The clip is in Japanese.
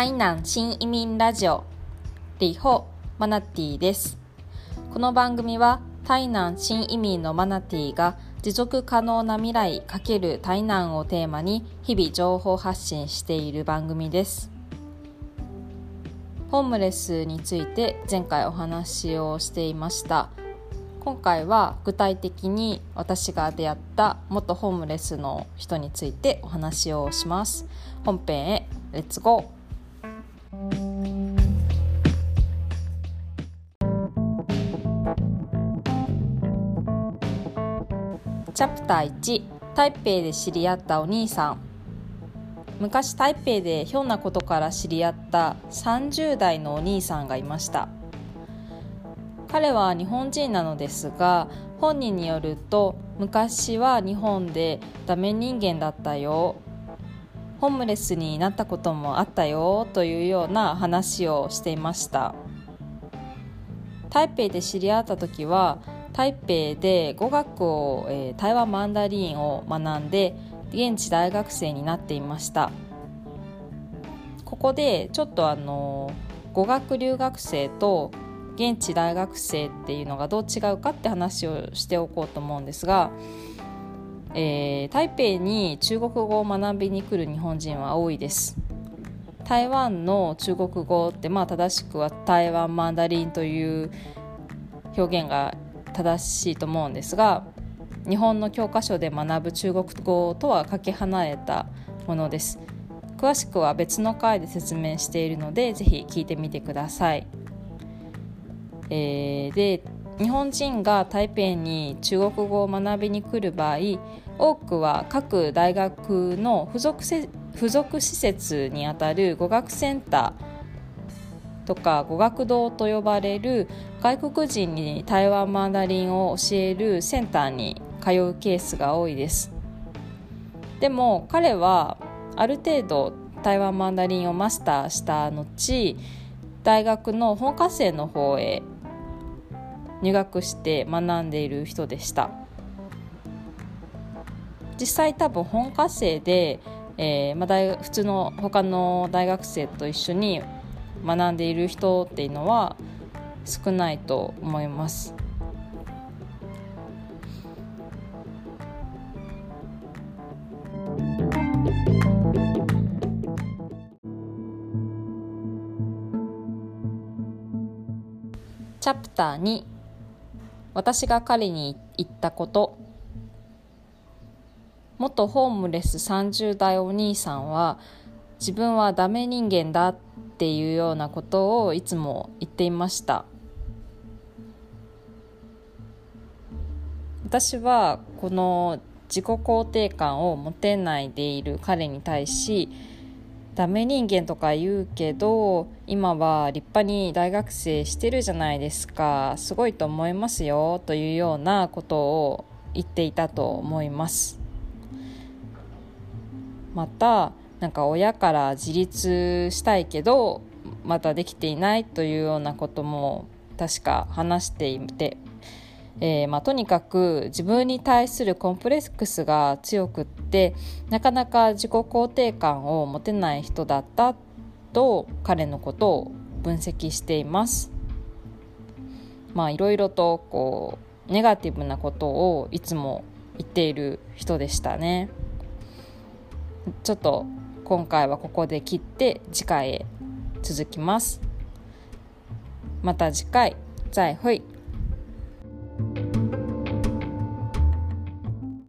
台南新移民ラジオ。リホマナティです。この番組は台南新移民のマナティが持続可能な未来×台南をテーマに日々情報発信している番組です。ホームレスについて前回お話をしていました。今回は具体的に私が出会った元ホームレスの人についてお話をします。本編へレッツゴー。チャプター1台北で知り合ったお兄さん。昔台北でひょんなことから知り合った30代のお兄さんがいました。彼は日本人なのですが本人によると昔は日本でダメ人間だったよ。ホームレスになったこともあったよというような話をしていました。台北で知り合った時は台北で語学を、えー、台湾マンダリンを学んで現地大学生になっていました。ここでちょっとあの語学留学生と現地大学生っていうのがどう違うかって話をしておこうと思うんですが、えー、台北に中国語を学びに来る日本人は多いです。台湾の中国語ってまあ正しくは台湾マンダリンという表現が正しいと思うんですが日本の教科書で学ぶ中国語とはかけ離れたものです。詳しくは別の回で説明しているのでぜひ聞いてみてください、えー、で日本人が台北に中国語を学びに来る場合多くは各大学の付属せ付属施設にあたる語学センターとか語学堂と呼ばれる外国人に台湾マンダリンを教えるセンターに通うケースが多いです。でも彼はある程度台湾マンダリンをマスターした後大学の本科生の方へ入学して学んでいる人でした。実際多分本科生で、えーまあ、大普通の他の大学生と一緒に学んでいる人っていうのは少ないと思います。チャプター2私が彼に言ったこと元ホームレス30代お兄さんは自分はダメ人間だっていうようなことをいつも言っていました。私はこの自己肯定感を持てないでいる彼に対しダメ人間とか言うけど今は立派に大学生してるじゃないですかすごいと思いますよというようなことを言っていたと思います。またなんか親から自立したいけどまだできていないというようなことも確か話していて、えー、まあ、とにかく自分に対するコンプレックスが強くってなかなか自己肯定感を持てない人だったと彼のことを分析しています。まあいろいろとこうネガティブなことをいつも言っている人でしたね。ちょっと今回はここで切って次回へ続きます。また次回。再会。